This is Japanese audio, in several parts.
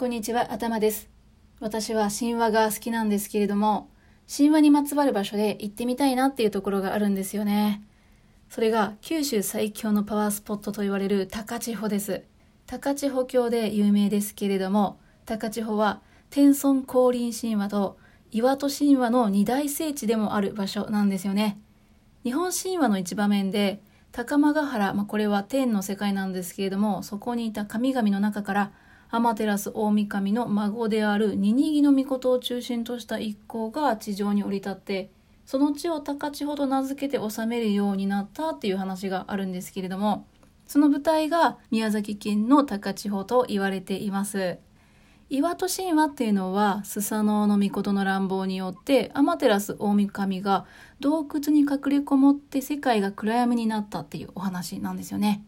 こんにちは、頭です。私は神話が好きなんですけれども、神話にまつわる場所で行ってみたいなっていうところがあるんですよね。それが九州最強のパワースポットと言われる高千穂です。高千穂峡で有名ですけれども、高千穂は天孫降臨神話と岩戸神話の二大聖地でもある場所なんですよね。日本神話の一場面で高間ヶ原、まあ、これは天の世界なんですけれども、そこにいた神々の中から、天照大神の孫であるニニギの御を中心とした一行が地上に降り立って、その地を高千穂と名付けて治めるようになったっていう話があるんですけれども、その舞台が宮崎県の高千穂と言われています。岩戸神話っていうのはスサノオノミコトの乱暴によってアマテラス大神が洞窟に隠れこもって世界が暗闇になったっていうお話なんですよね。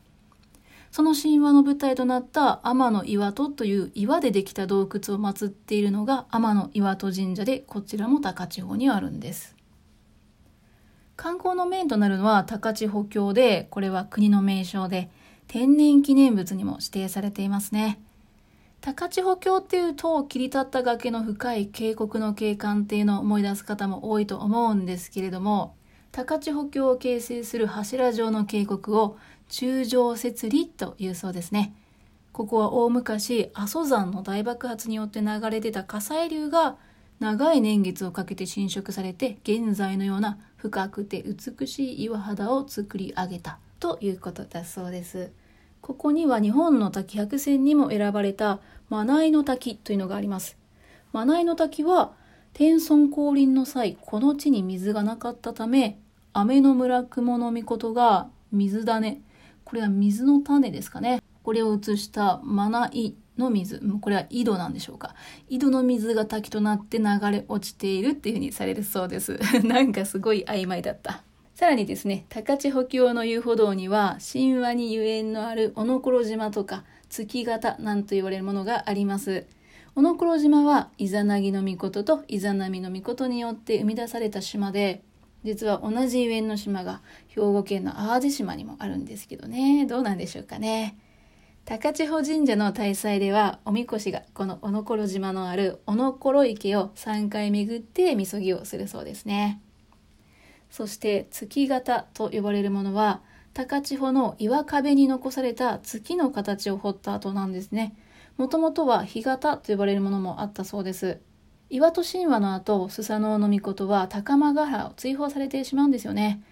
その神話の舞台となった天の岩戸という岩でできた洞窟を祀っているのが天の岩戸神社でこちらも高千穂にあるんです。観光のメインとなるのは高千穂峡でこれは国の名勝で天然記念物にも指定されていますね。高千穂峡っていうと切り立った崖の深い渓谷の景観っていうのを思い出す方も多いと思うんですけれども高千穂峡を形成する柱状の渓谷を中上節理というそうですねここは大昔阿蘇山の大爆発によって流れ出た火砕流が長い年月をかけて侵食されて現在のような深くて美しい岩肌を作り上げたということだそうです。ここには日本の滝百選にも選ばれたマナイの滝というのがあります。マナイの滝は天孫降臨の際、この地に水がなかったため、雨の村雲の御事が水種、これは水の種ですかね。これを移したマナイの水、これは井戸なんでしょうか。井戸の水が滝となって流れ落ちているっていうふうにされるそうです。なんかすごい曖昧だった。さらにですね、高千穂峡の遊歩道には神話にゆえんのある小野黒島とか月形なんと言われるものがあります。小野黒島はイザナギの御事とイザナミの御事によって生み出された島で、実は同じゆえんの島が兵庫県の淡路島にもあるんですけどね、どうなんでしょうかね。高千穂神社の大祭ではおみこしがこの小野黒島のある小野黒池を3回巡ってみそぎをするそうですね。そして月型と呼ばれるものは高千穂の岩壁に残された月の形を彫った跡なんですね。もともとは干潟と呼ばれるものもあったそうです。岩戸神話の後、スサノオノミコトは高間ヶ原を追放されてしまうんですよね。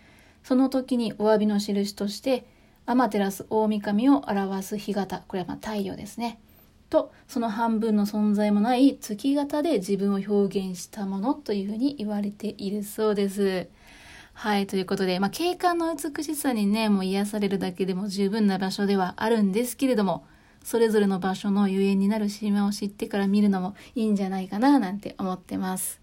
その時にお詫びの印として、アマテラス大神を表す干潟、これはま太陽ですね。と、その半分の存在もない月型で自分を表現したものというふうに言われているそうです。はい、ということで、まあ、景観の美しさにね、もう癒されるだけでも十分な場所ではあるんですけれども、それぞれの場所のゆえんになる神話を知ってから見るのもいいんじゃないかな、なんて思ってます。